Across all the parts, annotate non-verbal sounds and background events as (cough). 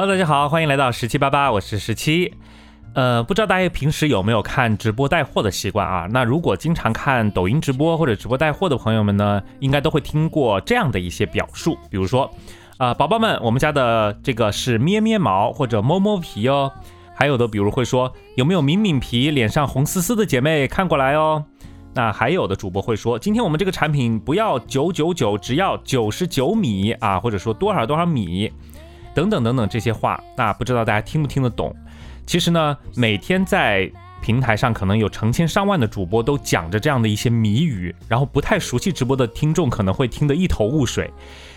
Hello，大家好，欢迎来到十七八八，我是十七。呃，不知道大家平时有没有看直播带货的习惯啊？那如果经常看抖音直播或者直播带货的朋友们呢，应该都会听过这样的一些表述，比如说，啊，宝宝们，我们家的这个是咩咩毛或者摸摸皮哦。还有的，比如会说，有没有敏敏皮，脸上红丝丝的姐妹看过来哦。那还有的主播会说，今天我们这个产品不要九九九，只要九十九米啊，或者说多少多少米，等等等等这些话，那不知道大家听不听得懂？其实呢，每天在平台上可能有成千上万的主播都讲着这样的一些谜语，然后不太熟悉直播的听众可能会听得一头雾水。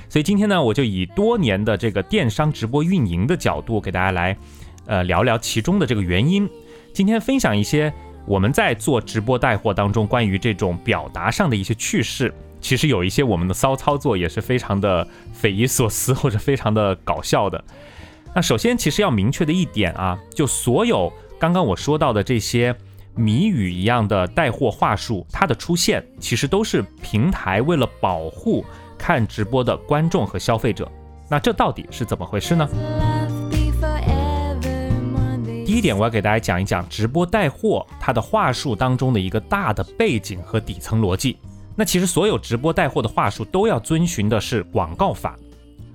所以今天呢，我就以多年的这个电商直播运营的角度，给大家来呃聊聊其中的这个原因。今天分享一些我们在做直播带货当中关于这种表达上的一些趣事。其实有一些我们的骚操作也是非常的匪夷所思或者非常的搞笑的。那首先，其实要明确的一点啊，就所有刚刚我说到的这些谜语一样的带货话术，它的出现其实都是平台为了保护看直播的观众和消费者。那这到底是怎么回事呢？第一点，我要给大家讲一讲直播带货它的话术当中的一个大的背景和底层逻辑。那其实所有直播带货的话术都要遵循的是广告法。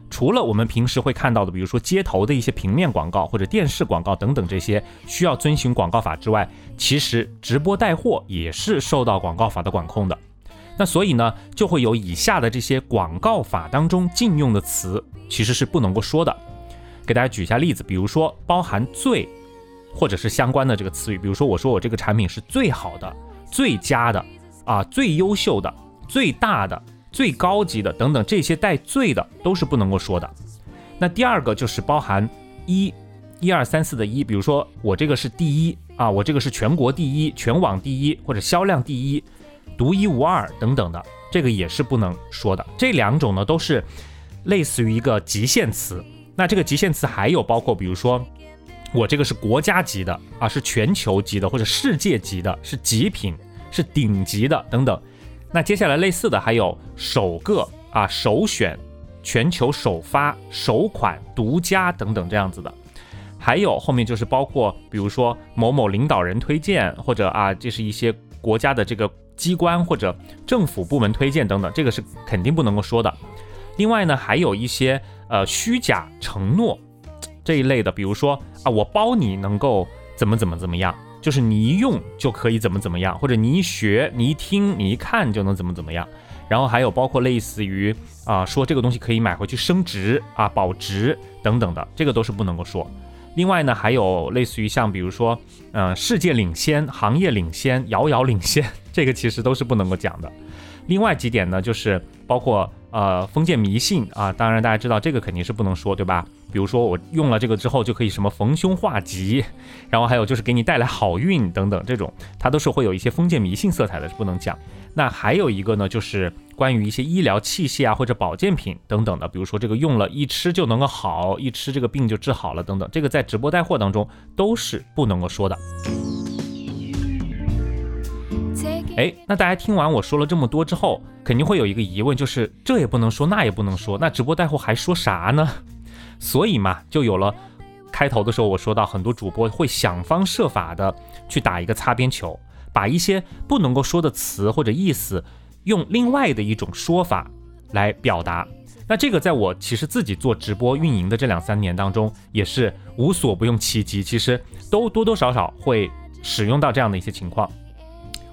除了我们平时会看到的，比如说街头的一些平面广告或者电视广告等等这些需要遵循广告法之外，其实直播带货也是受到广告法的管控的。那所以呢，就会有以下的这些广告法当中禁用的词，其实是不能够说的。给大家举一下例子，比如说包含“最”或者是相关的这个词语，比如说我说我这个产品是最好的、最佳的啊、最优秀的、最大的。最高级的等等这些带“最”的都是不能够说的。那第二个就是包含一、一二三四的一，比如说我这个是第一啊，我这个是全国第一、全网第一或者销量第一、独一无二等等的，这个也是不能说的。这两种呢都是类似于一个极限词。那这个极限词还有包括，比如说我这个是国家级的啊，是全球级的或者世界级的，是极品、是顶级的等等。那接下来类似的还有首个啊、首选、全球首发、首款、独家等等这样子的，还有后面就是包括比如说某某领导人推荐，或者啊这是一些国家的这个机关或者政府部门推荐等等，这个是肯定不能够说的。另外呢，还有一些呃虚假承诺这一类的，比如说啊我包你能够怎么怎么怎么样。就是你一用就可以怎么怎么样，或者你一学、你一听、你一看就能怎么怎么样。然后还有包括类似于啊，说这个东西可以买回去升值啊、保值等等的，这个都是不能够说。另外呢，还有类似于像比如说，嗯，世界领先、行业领先、遥遥领先，(laughs) 这个其实都是不能够讲的。另外几点呢，就是包括呃封建迷信啊，当然大家知道这个肯定是不能说，对吧？比如说我用了这个之后就可以什么逢凶化吉，然后还有就是给你带来好运等等，这种它都是会有一些封建迷信色彩的，是不能讲。那还有一个呢，就是关于一些医疗器械啊或者保健品等等的，比如说这个用了一吃就能够好，一吃这个病就治好了等等，这个在直播带货当中都是不能够说的。哎，那大家听完我说了这么多之后，肯定会有一个疑问，就是这也不能说，那也不能说，那直播带货还说啥呢？所以嘛，就有了开头的时候我说到，很多主播会想方设法的去打一个擦边球，把一些不能够说的词或者意思，用另外的一种说法来表达。那这个在我其实自己做直播运营的这两三年当中，也是无所不用其极，其实都多多少少会使用到这样的一些情况。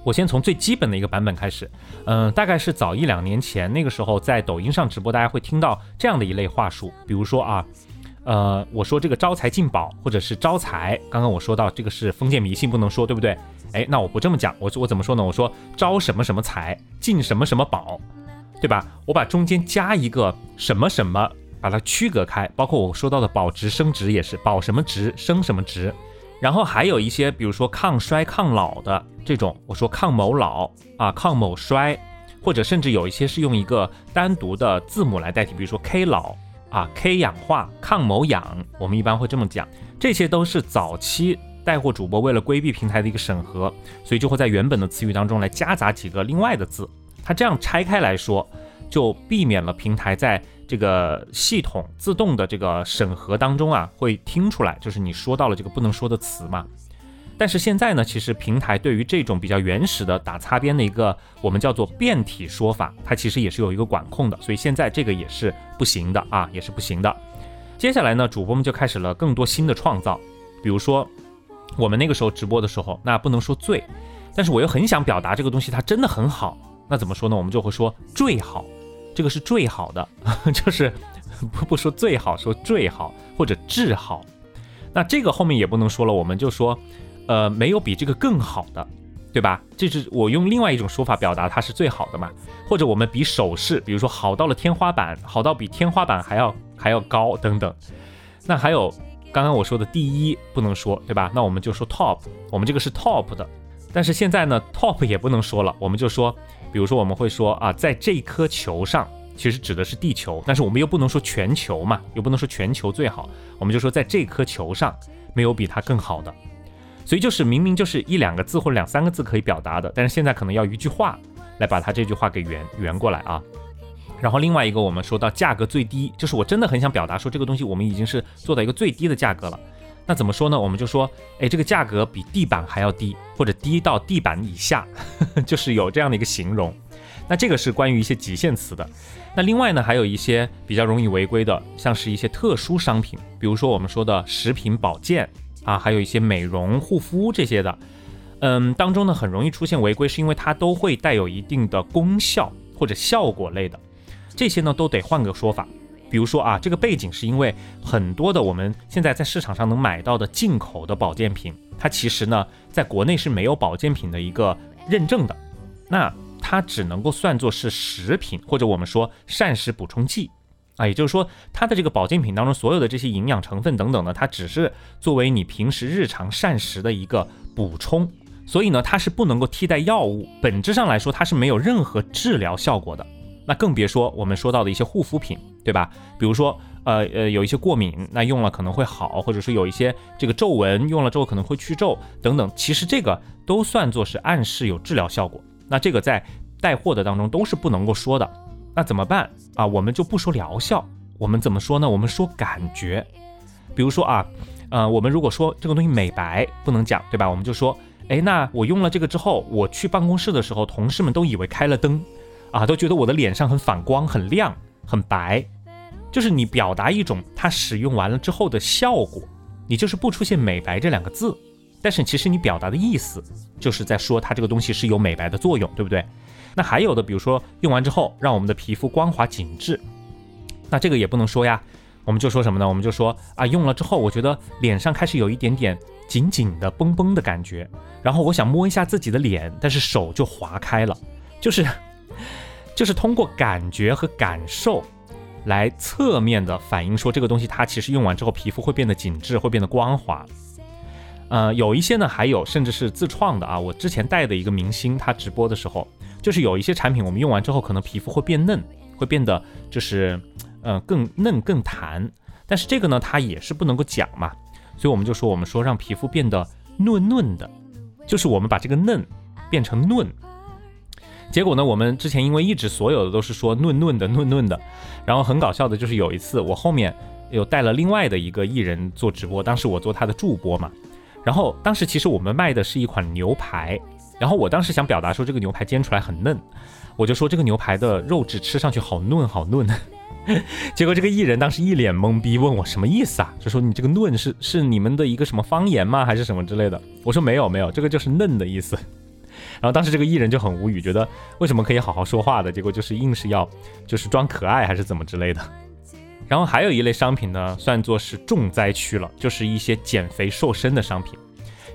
我先从最基本的一个版本开始，嗯，大概是早一两年前，那个时候在抖音上直播，大家会听到这样的一类话术，比如说啊，呃，我说这个招财进宝，或者是招财，刚刚我说到这个是封建迷信，不能说，对不对？哎，那我不这么讲，我我怎么说呢？我说招什么什么财，进什么什么宝，对吧？我把中间加一个什么什么，把它区隔开，包括我说到的保值升值也是保什么值升什么值。然后还有一些，比如说抗衰抗老的这种，我说抗某老啊，抗某衰，或者甚至有一些是用一个单独的字母来代替，比如说 K 老啊，K 氧化，抗某氧，我们一般会这么讲。这些都是早期带货主播为了规避平台的一个审核，所以就会在原本的词语当中来夹杂几个另外的字。它这样拆开来说，就避免了平台在这个系统自动的这个审核当中啊，会听出来，就是你说到了这个不能说的词嘛。但是现在呢，其实平台对于这种比较原始的打擦边的一个我们叫做变体说法，它其实也是有一个管控的，所以现在这个也是不行的啊，也是不行的。接下来呢，主播们就开始了更多新的创造，比如说我们那个时候直播的时候，那不能说最，但是我又很想表达这个东西它真的很好，那怎么说呢？我们就会说最好，这个是最好的，(laughs) 就是不不说最好，说最好或者至好。那这个后面也不能说了，我们就说。呃，没有比这个更好的，对吧？这是我用另外一种说法表达它是最好的嘛？或者我们比手势，比如说好到了天花板，好到比天花板还要还要高等等。那还有刚刚我说的第一不能说，对吧？那我们就说 top，我们这个是 top 的。但是现在呢，top 也不能说了，我们就说，比如说我们会说啊，在这颗球上，其实指的是地球，但是我们又不能说全球嘛，又不能说全球最好，我们就说在这颗球上没有比它更好的。所以就是明明就是一两个字或者两三个字可以表达的，但是现在可能要一句话来把它这句话给圆圆过来啊。然后另外一个我们说到价格最低，就是我真的很想表达说这个东西我们已经是做到一个最低的价格了。那怎么说呢？我们就说，哎，这个价格比地板还要低，或者低到地板以下，(laughs) 就是有这样的一个形容。那这个是关于一些极限词的。那另外呢，还有一些比较容易违规的，像是一些特殊商品，比如说我们说的食品保健。啊，还有一些美容护肤这些的，嗯，当中呢很容易出现违规，是因为它都会带有一定的功效或者效果类的，这些呢都得换个说法。比如说啊，这个背景是因为很多的我们现在在市场上能买到的进口的保健品，它其实呢在国内是没有保健品的一个认证的，那它只能够算作是食品或者我们说膳食补充剂。啊，也就是说，它的这个保健品当中所有的这些营养成分等等呢，它只是作为你平时日常膳食的一个补充，所以呢，它是不能够替代药物，本质上来说，它是没有任何治疗效果的。那更别说我们说到的一些护肤品，对吧？比如说，呃呃，有一些过敏，那用了可能会好，或者说有一些这个皱纹用了之后可能会去皱等等，其实这个都算作是暗示有治疗效果。那这个在带货的当中都是不能够说的。那怎么办啊？我们就不说疗效，我们怎么说呢？我们说感觉。比如说啊，呃，我们如果说这个东西美白不能讲，对吧？我们就说，哎，那我用了这个之后，我去办公室的时候，同事们都以为开了灯，啊，都觉得我的脸上很反光、很亮、很白。就是你表达一种它使用完了之后的效果，你就是不出现美白这两个字，但是其实你表达的意思就是在说它这个东西是有美白的作用，对不对？那还有的，比如说用完之后让我们的皮肤光滑紧致，那这个也不能说呀，我们就说什么呢？我们就说啊，用了之后我觉得脸上开始有一点点紧紧的绷绷的感觉，然后我想摸一下自己的脸，但是手就划开了，就是 (laughs) 就是通过感觉和感受来侧面的反映说这个东西它其实用完之后皮肤会变得紧致，会变得光滑。呃，有一些呢还有甚至是自创的啊，我之前带的一个明星他直播的时候。就是有一些产品，我们用完之后，可能皮肤会变嫩，会变得就是，呃，更嫩更弹。但是这个呢，它也是不能够讲嘛，所以我们就说，我们说让皮肤变得嫩嫩的，就是我们把这个嫩变成嫩。结果呢，我们之前因为一直所有的都是说嫩嫩的嫩嫩的，然后很搞笑的就是有一次我后面又带了另外的一个艺人做直播，当时我做他的助播嘛，然后当时其实我们卖的是一款牛排。然后我当时想表达说这个牛排煎出来很嫩，我就说这个牛排的肉质吃上去好嫩好嫩。(laughs) 结果这个艺人当时一脸懵逼，问我什么意思啊？就说你这个嫩是是你们的一个什么方言吗？还是什么之类的？我说没有没有，这个就是嫩的意思。然后当时这个艺人就很无语，觉得为什么可以好好说话的，结果就是硬是要就是装可爱还是怎么之类的。然后还有一类商品呢，算作是重灾区了，就是一些减肥瘦身的商品。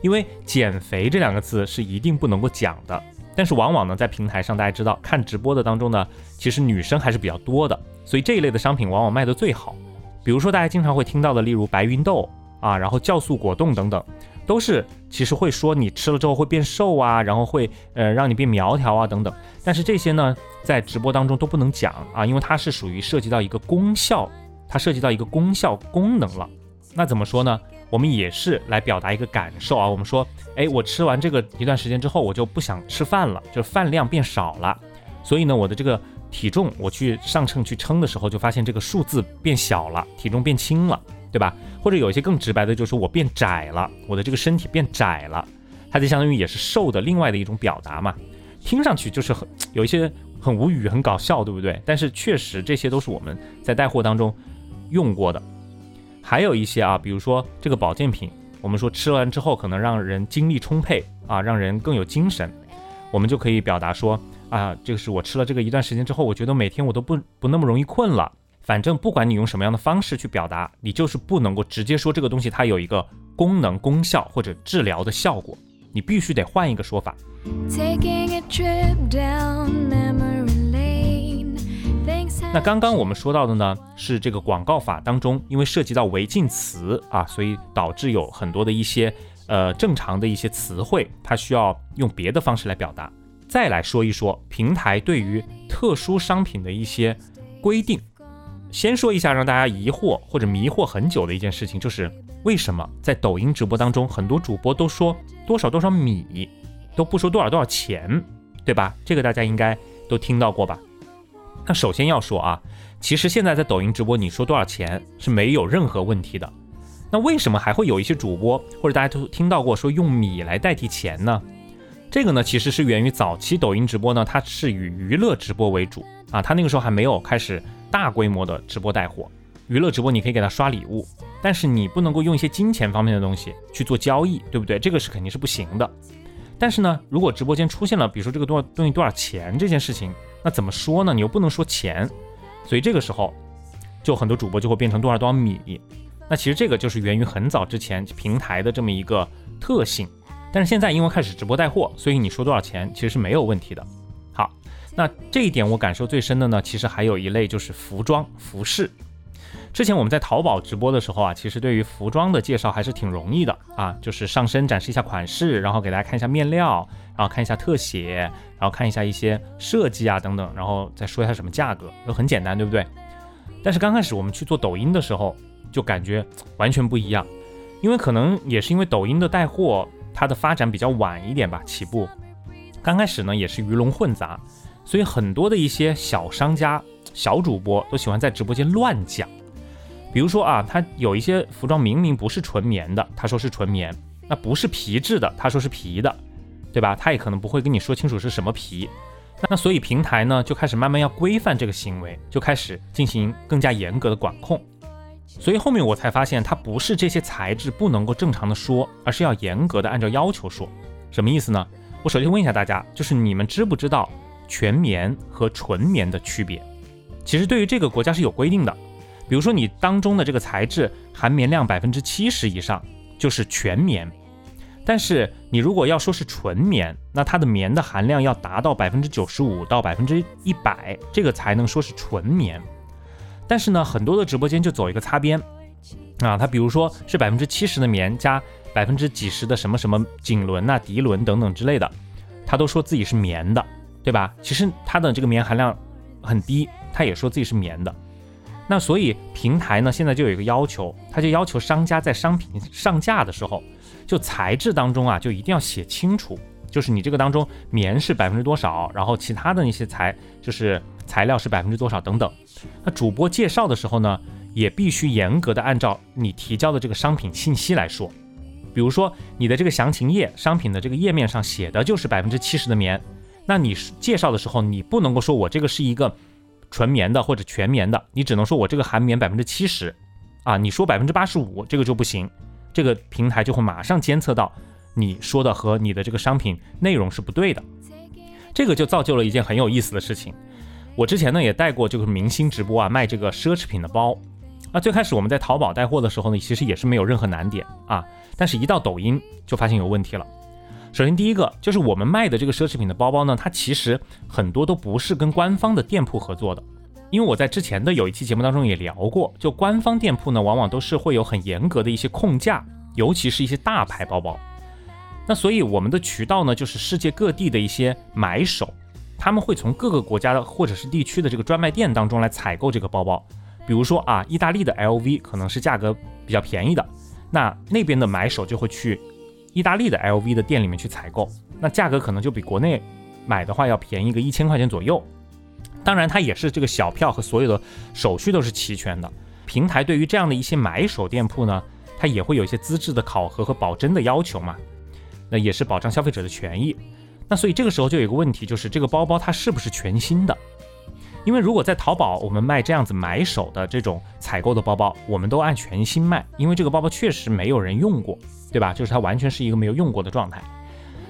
因为减肥这两个字是一定不能够讲的，但是往往呢，在平台上大家知道看直播的当中呢，其实女生还是比较多的，所以这一类的商品往往卖的最好。比如说大家经常会听到的，例如白芸豆啊，然后酵素果冻等等，都是其实会说你吃了之后会变瘦啊，然后会呃让你变苗条啊等等。但是这些呢，在直播当中都不能讲啊，因为它是属于涉及到一个功效，它涉及到一个功效功能了。那怎么说呢？我们也是来表达一个感受啊。我们说，哎，我吃完这个一段时间之后，我就不想吃饭了，就饭量变少了。所以呢，我的这个体重，我去上秤去称的时候，就发现这个数字变小了，体重变轻了，对吧？或者有一些更直白的，就是我变窄了，我的这个身体变窄了，它就相当于也是瘦的另外的一种表达嘛。听上去就是很有一些很无语、很搞笑，对不对？但是确实这些都是我们在带货当中用过的。还有一些啊，比如说这个保健品，我们说吃完之后可能让人精力充沛啊，让人更有精神，我们就可以表达说啊，这个是我吃了这个一段时间之后，我觉得每天我都不不那么容易困了。反正不管你用什么样的方式去表达，你就是不能够直接说这个东西它有一个功能、功效或者治疗的效果，你必须得换一个说法。那刚刚我们说到的呢，是这个广告法当中，因为涉及到违禁词啊，所以导致有很多的一些呃正常的一些词汇，它需要用别的方式来表达。再来说一说平台对于特殊商品的一些规定。先说一下让大家疑惑或者迷惑很久的一件事情，就是为什么在抖音直播当中，很多主播都说多少多少米，都不说多少多少钱，对吧？这个大家应该都听到过吧？那首先要说啊，其实现在在抖音直播，你说多少钱是没有任何问题的。那为什么还会有一些主播或者大家都听到过说用米来代替钱呢？这个呢，其实是源于早期抖音直播呢，它是以娱乐直播为主啊，它那个时候还没有开始大规模的直播带货。娱乐直播你可以给他刷礼物，但是你不能够用一些金钱方面的东西去做交易，对不对？这个是肯定是不行的。但是呢，如果直播间出现了，比如说这个多少东西多少钱这件事情。那怎么说呢？你又不能说钱，所以这个时候，就很多主播就会变成多少多少米。那其实这个就是源于很早之前平台的这么一个特性。但是现在因为开始直播带货，所以你说多少钱其实是没有问题的。好，那这一点我感受最深的呢，其实还有一类就是服装服饰。之前我们在淘宝直播的时候啊，其实对于服装的介绍还是挺容易的啊，就是上身展示一下款式，然后给大家看一下面料，然后看一下特写，然后看一下一些设计啊等等，然后再说一下什么价格，都很简单，对不对？但是刚开始我们去做抖音的时候，就感觉完全不一样，因为可能也是因为抖音的带货它的发展比较晚一点吧，起步刚开始呢也是鱼龙混杂，所以很多的一些小商家、小主播都喜欢在直播间乱讲。比如说啊，他有一些服装明明不是纯棉的，他说是纯棉；那不是皮质的，他说是皮的，对吧？他也可能不会跟你说清楚是什么皮。那所以平台呢就开始慢慢要规范这个行为，就开始进行更加严格的管控。所以后面我才发现，它不是这些材质不能够正常的说，而是要严格的按照要求说。什么意思呢？我首先问一下大家，就是你们知不知道全棉和纯棉的区别？其实对于这个国家是有规定的。比如说你当中的这个材质含棉量百分之七十以上就是全棉，但是你如果要说是纯棉，那它的棉的含量要达到百分之九十五到百分之一百，这个才能说是纯棉。但是呢，很多的直播间就走一个擦边啊，它比如说是百分之七十的棉加百分之几十的什么什么锦纶呐、涤纶等等之类的，他都说自己是棉的，对吧？其实它的这个棉含量很低，他也说自己是棉的。那所以平台呢，现在就有一个要求，他就要求商家在商品上架的时候，就材质当中啊，就一定要写清楚，就是你这个当中棉是百分之多少，然后其他的那些材就是材料是百分之多少等等。那主播介绍的时候呢，也必须严格的按照你提交的这个商品信息来说。比如说你的这个详情页，商品的这个页面上写的就是百分之七十的棉，那你介绍的时候，你不能够说我这个是一个。纯棉的或者全棉的，你只能说我这个含棉百分之七十，啊，你说百分之八十五，这个就不行，这个平台就会马上监测到你说的和你的这个商品内容是不对的，这个就造就了一件很有意思的事情。我之前呢也带过这个明星直播啊，卖这个奢侈品的包，那，最开始我们在淘宝带货的时候呢，其实也是没有任何难点啊，但是一到抖音就发现有问题了。首先，第一个就是我们卖的这个奢侈品的包包呢，它其实很多都不是跟官方的店铺合作的，因为我在之前的有一期节目当中也聊过，就官方店铺呢，往往都是会有很严格的一些控价，尤其是一些大牌包包。那所以我们的渠道呢，就是世界各地的一些买手，他们会从各个国家的或者是地区的这个专卖店当中来采购这个包包。比如说啊，意大利的 LV 可能是价格比较便宜的，那那边的买手就会去。意大利的 LV 的店里面去采购，那价格可能就比国内买的话要便宜个一千块钱左右。当然，它也是这个小票和所有的手续都是齐全的。平台对于这样的一些买手店铺呢，它也会有一些资质的考核和保真的要求嘛，那也是保障消费者的权益。那所以这个时候就有一个问题，就是这个包包它是不是全新的？因为如果在淘宝我们卖这样子买手的这种采购的包包，我们都按全新卖，因为这个包包确实没有人用过，对吧？就是它完全是一个没有用过的状态。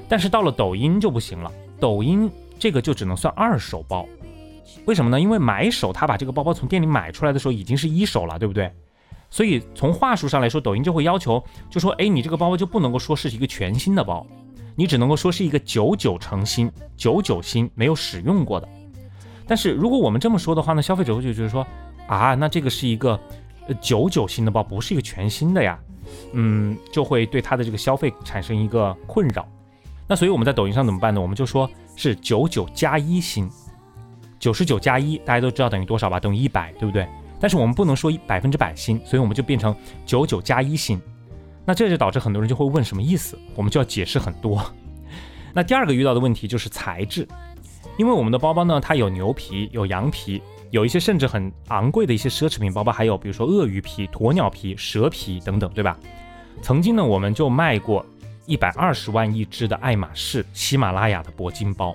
但是到了抖音就不行了，抖音这个就只能算二手包。为什么呢？因为买手他把这个包包从店里买出来的时候已经是一手了，对不对？所以从话术上来说，抖音就会要求，就说，哎，你这个包包就不能够说是一个全新的包，你只能够说是一个九九成新、九九新没有使用过的。但是如果我们这么说的话呢，消费者会就觉得说，啊，那这个是一个九九新的包，不是一个全新的呀，嗯，就会对他的这个消费产生一个困扰。那所以我们在抖音上怎么办呢？我们就说是九九加一新。九十九加一，大家都知道等于多少吧？等于一百，对不对？但是我们不能说百分之百新，所以我们就变成九九加一新。那这就导致很多人就会问什么意思？我们就要解释很多。(laughs) 那第二个遇到的问题就是材质，因为我们的包包呢，它有牛皮，有羊皮，有一些甚至很昂贵的一些奢侈品包包，还有比如说鳄鱼皮、鸵鸟皮、蛇皮等等，对吧？曾经呢，我们就卖过一百二十万一只的爱马仕、喜马拉雅的铂金包，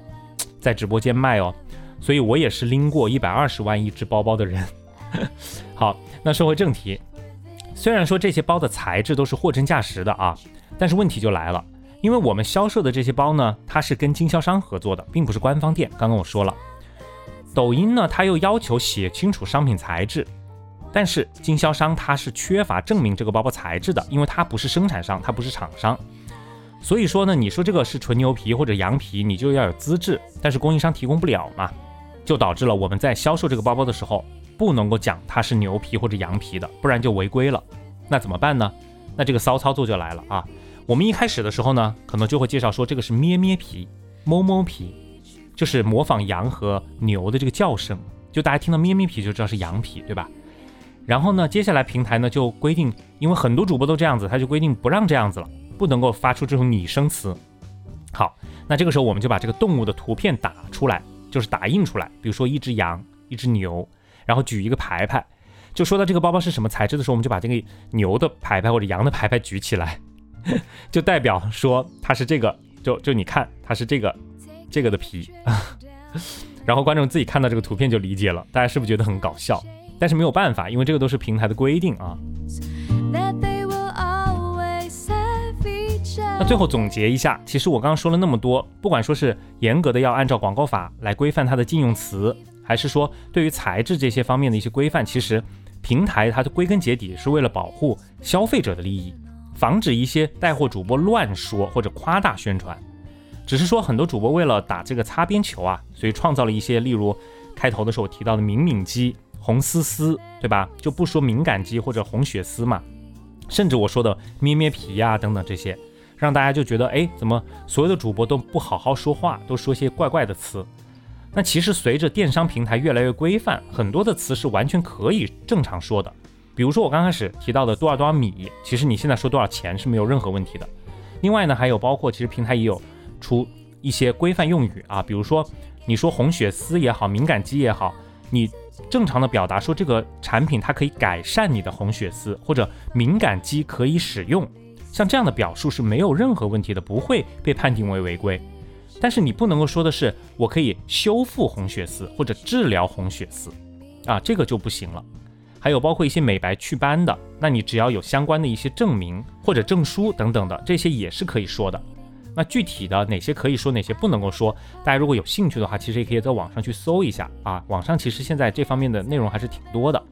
在直播间卖哦。所以我也是拎过一百二十万一只包包的人。(laughs) 好，那说回正题，虽然说这些包的材质都是货真价实的啊，但是问题就来了，因为我们销售的这些包呢，它是跟经销商合作的，并不是官方店。刚刚我说了，抖音呢，它又要求写清楚商品材质，但是经销商他是缺乏证明这个包包材质的，因为它不是生产商，它不是厂商。所以说呢，你说这个是纯牛皮或者羊皮，你就要有资质，但是供应商提供不了嘛。就导致了我们在销售这个包包的时候，不能够讲它是牛皮或者羊皮的，不然就违规了。那怎么办呢？那这个骚操作就来了啊！我们一开始的时候呢，可能就会介绍说这个是咩咩皮、哞哞皮，就是模仿羊和牛的这个叫声，就大家听到咩咩皮就知道是羊皮，对吧？然后呢，接下来平台呢就规定，因为很多主播都这样子，他就规定不让这样子了，不能够发出这种拟声词。好，那这个时候我们就把这个动物的图片打出来。就是打印出来，比如说一只羊，一只牛，然后举一个牌牌，就说到这个包包是什么材质的时候，我们就把这个牛的牌牌或者羊的牌牌举起来，(laughs) 就代表说它是这个，就就你看它是这个这个的皮，(laughs) 然后观众自己看到这个图片就理解了，大家是不是觉得很搞笑？但是没有办法，因为这个都是平台的规定啊。那最后总结一下，其实我刚刚说了那么多，不管说是严格的要按照广告法来规范它的禁用词，还是说对于材质这些方面的一些规范，其实平台它的归根结底是为了保护消费者的利益，防止一些带货主播乱说或者夸大宣传。只是说很多主播为了打这个擦边球啊，所以创造了一些，例如开头的时候我提到的敏敏肌、红丝丝，对吧？就不说敏感肌或者红血丝嘛，甚至我说的咩咩皮呀等等这些。让大家就觉得，哎，怎么所有的主播都不好好说话，都说些怪怪的词？那其实随着电商平台越来越规范，很多的词是完全可以正常说的。比如说我刚开始提到的多少多少米，其实你现在说多少钱是没有任何问题的。另外呢，还有包括其实平台也有出一些规范用语啊，比如说你说红血丝也好，敏感肌也好，你正常的表达说这个产品它可以改善你的红血丝，或者敏感肌可以使用。像这样的表述是没有任何问题的，不会被判定为违规。但是你不能够说的是我可以修复红血丝或者治疗红血丝，啊，这个就不行了。还有包括一些美白祛斑的，那你只要有相关的一些证明或者证书等等的，这些也是可以说的。那具体的哪些可以说，哪些不能够说，大家如果有兴趣的话，其实也可以在网上去搜一下啊。网上其实现在这方面的内容还是挺多的。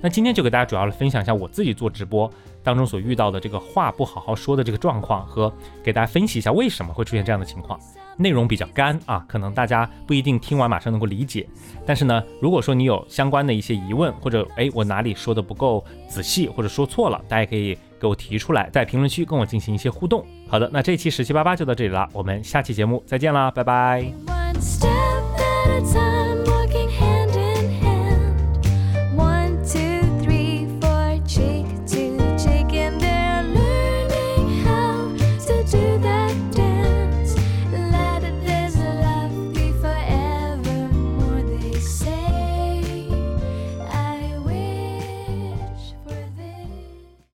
那今天就给大家主要来分享一下我自己做直播当中所遇到的这个话不好好说的这个状况，和给大家分析一下为什么会出现这样的情况。内容比较干啊，可能大家不一定听完马上能够理解。但是呢，如果说你有相关的一些疑问，或者哎我哪里说的不够仔细，或者说错了，大家可以给我提出来，在评论区跟我进行一些互动。好的，那这期十七八八就到这里了，我们下期节目再见啦，拜拜。